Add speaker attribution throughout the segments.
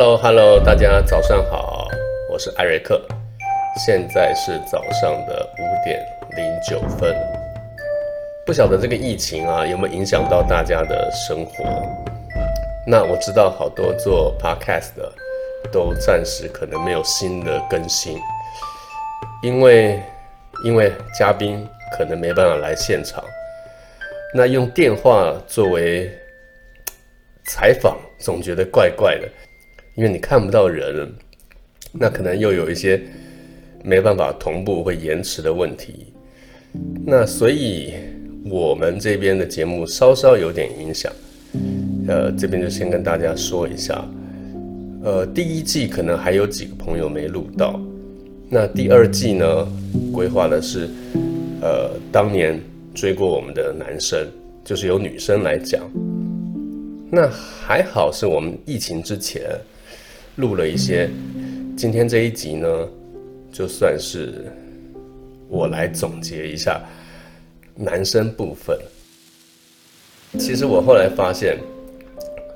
Speaker 1: Hello Hello，大家早上好，我是艾瑞克，现在是早上的五点零九分。不晓得这个疫情啊有没有影响到大家的生活？那我知道好多做 Podcast 的都暂时可能没有新的更新，因为因为嘉宾可能没办法来现场，那用电话作为采访，总觉得怪怪的。因为你看不到人，那可能又有一些没办法同步会延迟的问题，那所以我们这边的节目稍稍有点影响，呃，这边就先跟大家说一下，呃，第一季可能还有几个朋友没录到，那第二季呢，规划的是，呃，当年追过我们的男生，就是由女生来讲，那还好是我们疫情之前。录了一些，今天这一集呢，就算是我来总结一下男生部分。其实我后来发现，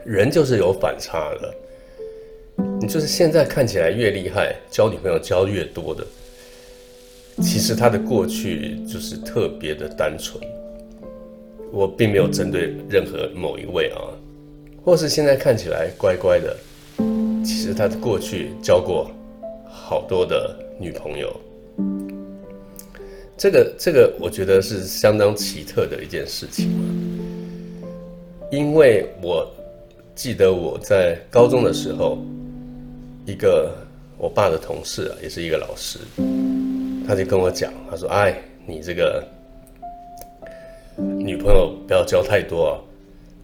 Speaker 1: 人就是有反差的。你就是现在看起来越厉害，交女朋友交越多的，其实他的过去就是特别的单纯。我并没有针对任何某一位啊，或是现在看起来乖乖的。他过去交过好多的女朋友，这个这个我觉得是相当奇特的一件事情。因为我记得我在高中的时候，一个我爸的同事啊，也是一个老师，他就跟我讲，他说：“哎，你这个女朋友不要交太多啊，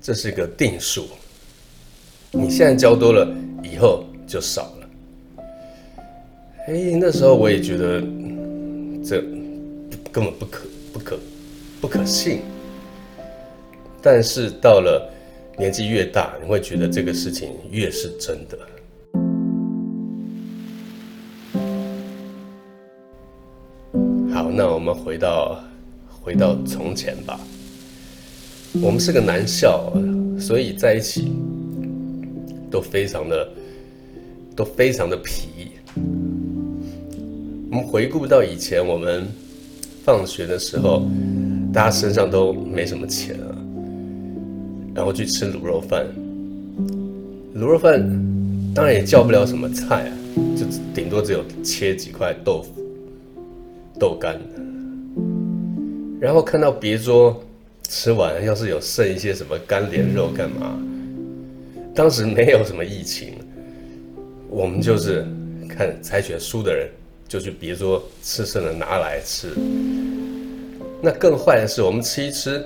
Speaker 1: 这是个定数。你现在交多了。”以后就少了。哎，那时候我也觉得这根本不可不可不可信。但是到了年纪越大，你会觉得这个事情越是真的。好，那我们回到回到从前吧。我们是个男校，所以在一起。都非常的，都非常的皮。我们回顾到以前，我们放学的时候，大家身上都没什么钱啊，然后去吃卤肉饭。卤肉饭当然也叫不了什么菜啊，就顶多只有切几块豆腐、豆干。然后看到别桌吃完，要是有剩一些什么干莲肉干嘛？当时没有什么疫情，我们就是看猜拳输的人就去别桌吃剩的拿来吃。那更坏的是，我们吃一吃，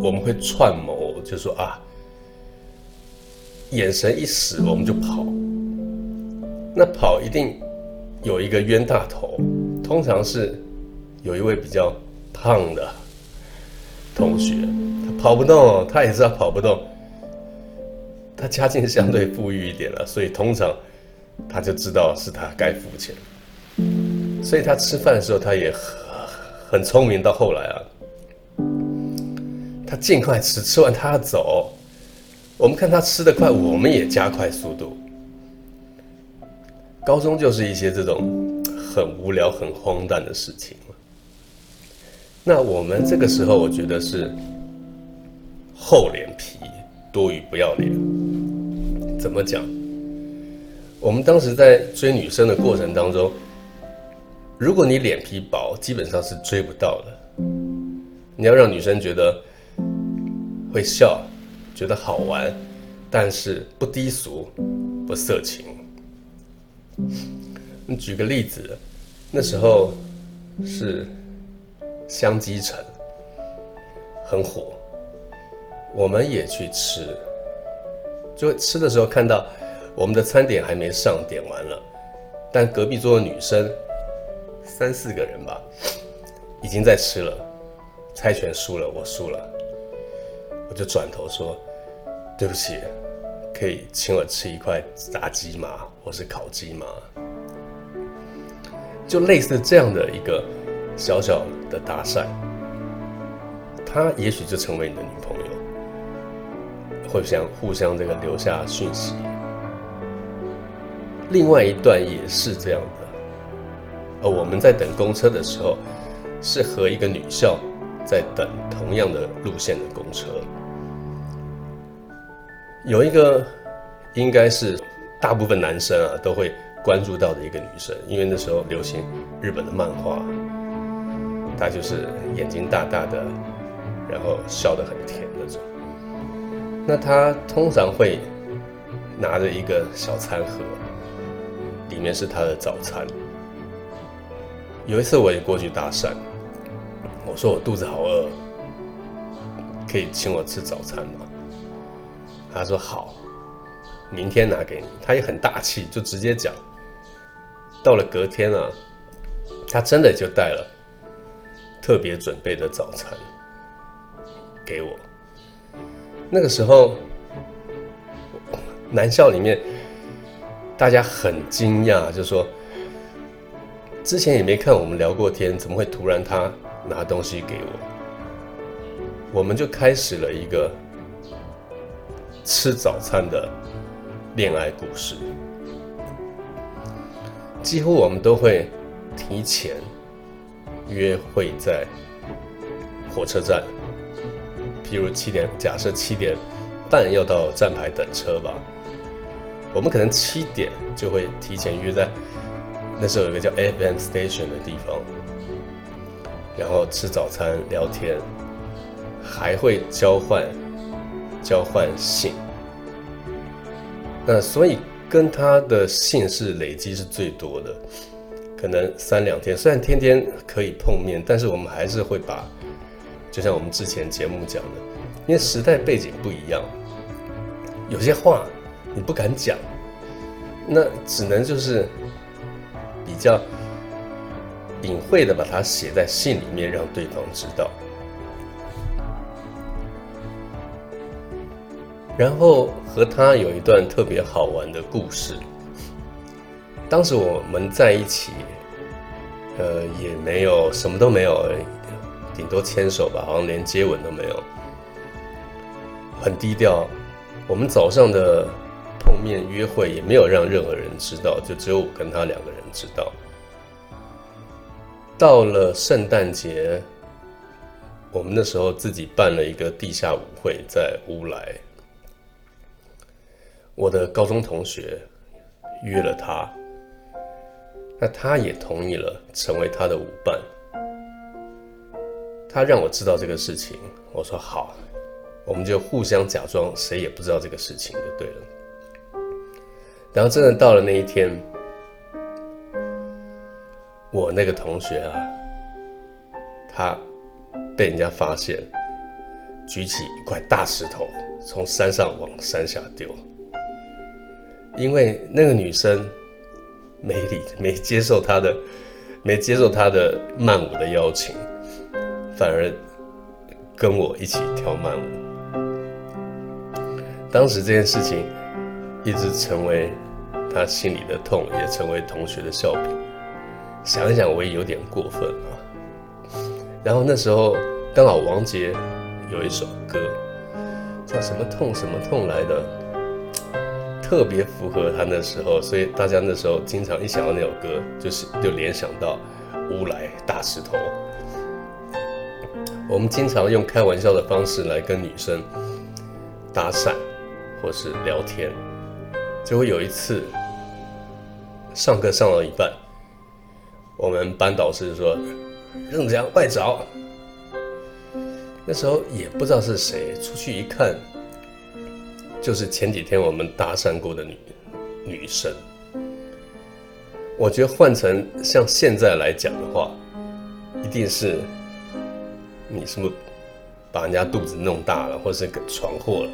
Speaker 1: 我们会串谋，就说啊，眼神一死我们就跑。那跑一定有一个冤大头，通常是有一位比较胖的同学，他跑不动，他也知道跑不动。他家境相对富裕一点了，所以通常他就知道是他该付钱，所以他吃饭的时候他也很很聪明。到后来啊，他尽快吃，吃完他要走。我们看他吃的快，我们也加快速度。高中就是一些这种很无聊、很荒诞的事情那我们这个时候，我觉得是厚脸皮。多余不要脸，怎么讲？我们当时在追女生的过程当中，如果你脸皮薄，基本上是追不到的。你要让女生觉得会笑，觉得好玩，但是不低俗、不色情。你举个例子，那时候是香积城很火。我们也去吃，就吃的时候看到我们的餐点还没上，点完了，但隔壁桌的女生三四个人吧，已经在吃了。猜拳输了，我输了，我就转头说：“对不起，可以请我吃一块炸鸡吗？或是烤鸡吗？”就类似这样的一个小小的搭讪，她也许就成为你的女朋友。互相互相这个留下讯息。另外一段也是这样的。而我们在等公车的时候，是和一个女校在等同样的路线的公车。有一个应该是大部分男生啊都会关注到的一个女生，因为那时候流行日本的漫画，她就是眼睛大大的，然后笑得很甜那他。通常会拿着一个小餐盒，里面是他的早餐。有一次我也过去搭讪，我说我肚子好饿，可以请我吃早餐吗？他说好，明天拿给你。他也很大气，就直接讲。到了隔天啊，他真的就带了特别准备的早餐给我。那个时候，男校里面大家很惊讶，就说之前也没看我们聊过天，怎么会突然他拿东西给我？我们就开始了一个。吃早餐的恋爱故事，几乎我们都会提前约会在火车站，譬如七点，假设七点半要到站牌等车吧，我们可能七点就会提前约在那时候有个叫 FM Station 的地方，然后吃早餐聊天，还会交换。交换信，那所以跟他的信是累积是最多的，可能三两天。虽然天天可以碰面，但是我们还是会把，就像我们之前节目讲的，因为时代背景不一样，有些话你不敢讲，那只能就是比较隐晦的把它写在信里面，让对方知道。然后和他有一段特别好玩的故事。当时我们在一起，呃，也没有什么都没有而已，顶多牵手吧，好像连接吻都没有，很低调。我们早上的碰面约会也没有让任何人知道，就只有我跟他两个人知道。到了圣诞节，我们那时候自己办了一个地下舞会，在乌来。我的高中同学约了他，那他也同意了，成为他的舞伴。他让我知道这个事情，我说好，我们就互相假装谁也不知道这个事情就对了。然后真的到了那一天，我那个同学啊，他被人家发现，举起一块大石头从山上往山下丢。因为那个女生没理没接受他的没接受他的慢舞的邀请，反而跟我一起跳慢舞。当时这件事情一直成为他心里的痛，也成为同学的笑柄。想一想，我也有点过分啊。然后那时候刚好王杰有一首歌叫什么痛什么痛来的。特别符合他那时候，所以大家那时候经常一想到那首歌，就是就联想到乌来大石头。我们经常用开玩笑的方式来跟女生搭讪或是聊天，结果有一次上课上到一半，我们班导师说：“任子阳外找。”那时候也不知道是谁，出去一看。就是前几天我们搭讪过的女女生，我觉得换成像现在来讲的话，一定是你是不是把人家肚子弄大了，或者是给闯祸了？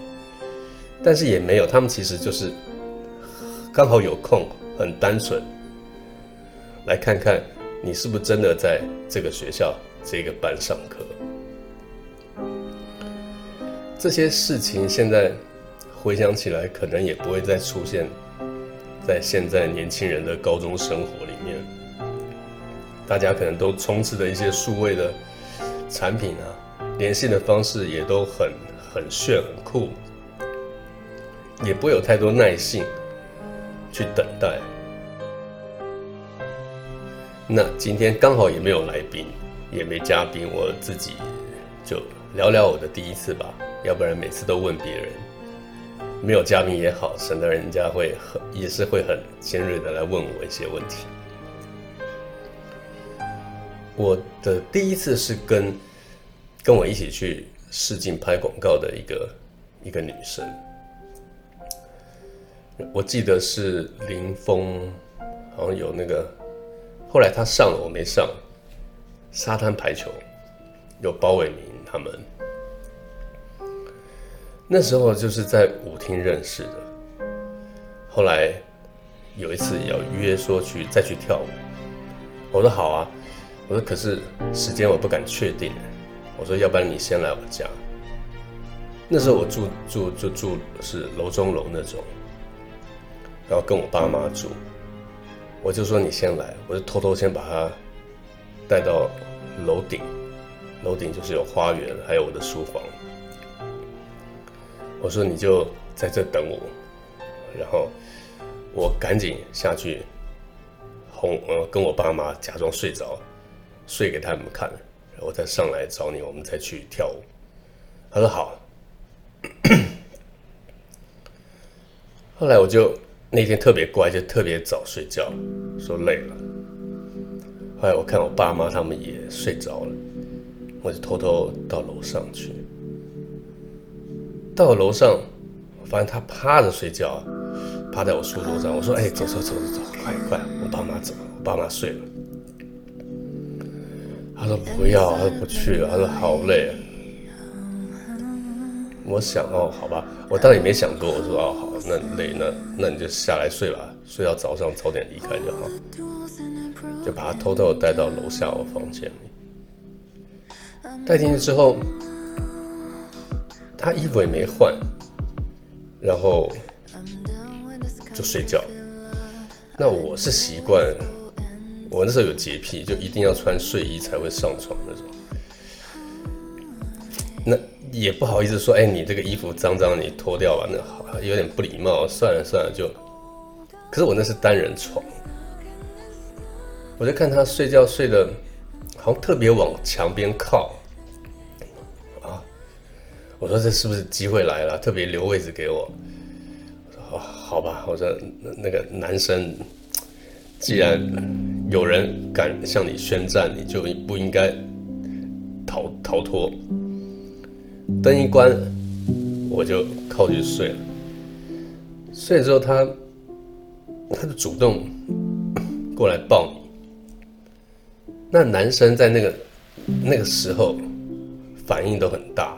Speaker 1: 但是也没有，他们其实就是刚好有空，很单纯，来看看你是不是真的在这个学校这个班上课。这些事情现在。回想起来，可能也不会再出现在现在年轻人的高中生活里面。大家可能都充斥着一些数位的产品啊，联系的方式也都很很炫很酷，也不会有太多耐性去等待。那今天刚好也没有来宾，也没嘉宾，我自己就聊聊我的第一次吧。要不然每次都问别人，没有嘉宾也好，省得人家会很也是会很尖锐的来问我一些问题。我的第一次是跟跟我一起去试镜拍广告的一个一个女生，我记得是林峰，好像有那个。后来他上了，我没上。沙滩排球有包伟明他们，那时候就是在舞厅认识的。后来有一次要约说去再去跳舞，我说好啊。我说可是时间我不敢确定。我说要不然你先来我家。那时候我住住就住是楼中楼那种，然后跟我爸妈住。我就说你先来，我就偷偷先把他带到楼顶，楼顶就是有花园，还有我的书房。我说你就在这等我，然后我赶紧下去哄呃跟我爸妈假装睡着，睡给他们看，然后再上来找你，我们再去跳舞。他说好。后来我就。那天特别乖，就特别早睡觉，说累了。后来我看我爸妈他们也睡着了，我就偷偷到楼上去。到楼上，我发现他趴着睡觉，趴在我书桌上。我说：“哎，走走走走走，快快，我爸妈走了，我爸妈睡了。”他说：“不要，他说不去了，他说好累。”啊我想哦，好吧，我当然也没想多。我说哦，好，那累，那那你就下来睡吧，睡到早上早点离开就好。就把他偷偷带到楼下我房间里，带进去之后，他衣服也没换，然后就睡觉。那我是习惯，我那时候有洁癖，就一定要穿睡衣才会上床那种。那。也不好意思说，哎，你这个衣服脏脏，你脱掉吧，那好，有点不礼貌。算了算了，就。可是我那是单人床，我就看他睡觉睡的，好像特别往墙边靠。啊，我说这是不是机会来了？特别留位置给我。我说好，好吧。我说那个男生，既然有人敢向你宣战，你就不应该逃逃脱。灯一关，我就靠去睡了。睡了之后，他他就主动过来抱你。那男生在那个那个时候反应都很大。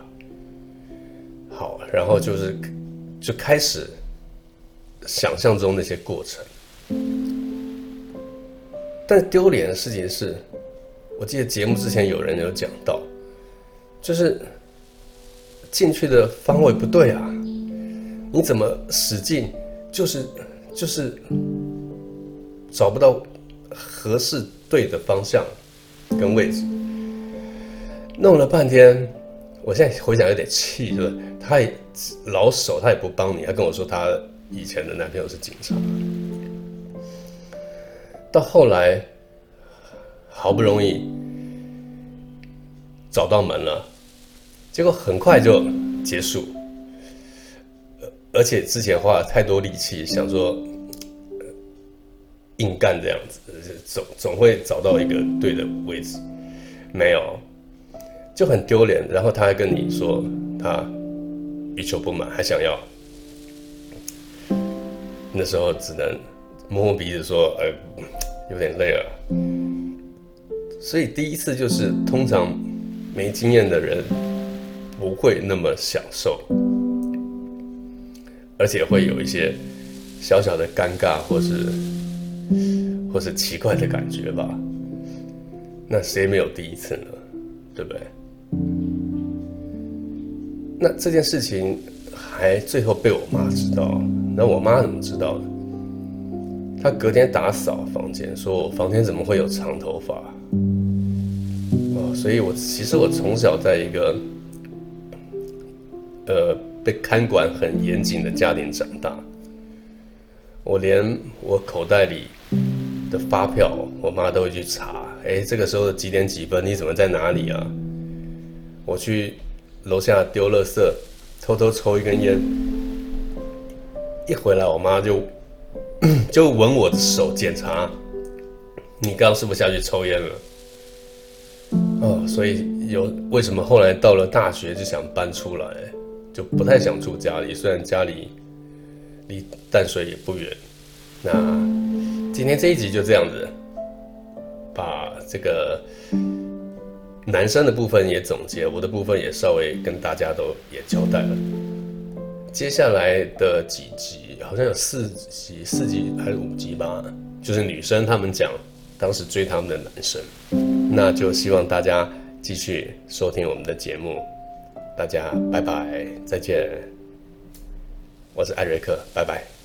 Speaker 1: 好，然后就是就开始想象中那些过程。但丢脸的事情是，我记得节目之前有人有讲到，就是。进去的方位不对啊！你怎么使劲，就是就是找不到合适对的方向跟位置，弄了半天，我现在回想有点气，是？他也老手，他也不帮你，他跟我说他以前的男朋友是警察，到后来好不容易找到门了。结果很快就结束，而且之前花了太多力气，想说硬干这样子，总总会找到一个对的位置，没有，就很丢脸。然后他还跟你说他欲求不满，还想要，那时候只能摸摸鼻子说：“呃，有点累了。”所以第一次就是通常没经验的人。不会那么享受，而且会有一些小小的尴尬，或是或是奇怪的感觉吧。那谁没有第一次呢？对不对？那这件事情还最后被我妈知道，那我妈怎么知道的？他隔天打扫房间，说我房间怎么会有长头发？哦，所以我其实我从小在一个。呃，被看管很严谨的家庭长大，我连我口袋里的发票，我妈都会去查。哎，这个时候几点几分？你怎么在哪里啊？我去楼下丢垃圾，偷偷抽一根烟，一回来，我妈就就闻我的手检查，你刚是不是下去抽烟了？哦，所以有为什么后来到了大学就想搬出来，就不太想住家里，虽然家里离淡水也不远。那今天这一集就这样子，把这个。男生的部分也总结，我的部分也稍微跟大家都也交代了。接下来的几集好像有四集，四集还是五集吧，就是女生她们讲当时追她们的男生，那就希望大家继续收听我们的节目。大家拜拜，再见。我是艾瑞克，拜拜。